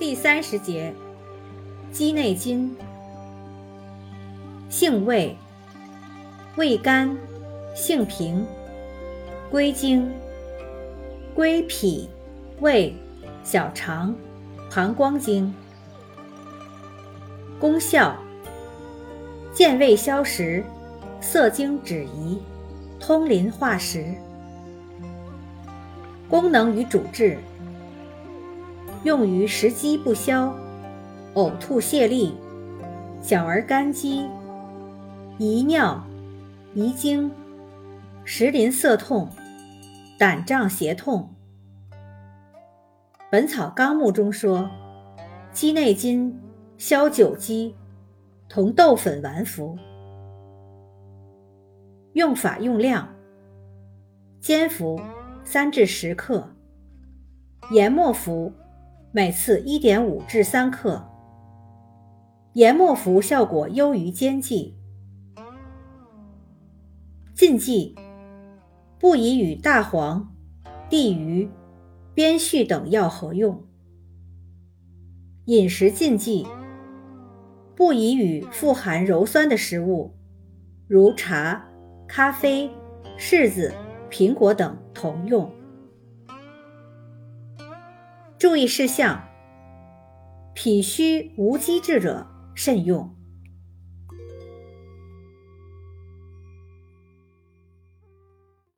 第三十节，鸡内金，性味，味甘，性平，归经，归脾、胃、小肠、膀胱经。功效，健胃消食，涩精止遗，通淋化食。功能与主治。用于食积不消、呕吐泻痢、小儿干饥、遗尿、遗精、食淋涩痛、胆胀胁痛。《本草纲目》中说，鸡内金消酒积，同豆粉丸服。用法用量：煎服三至十克，研末服。每次一点五至三克，研末服效果优于煎剂。禁忌：不宜与大黄、地榆、边絮等药合用。饮食禁忌：不宜与富含鞣酸的食物，如茶、咖啡、柿子、苹果等同用。注意事项：脾虚无积滞者慎用。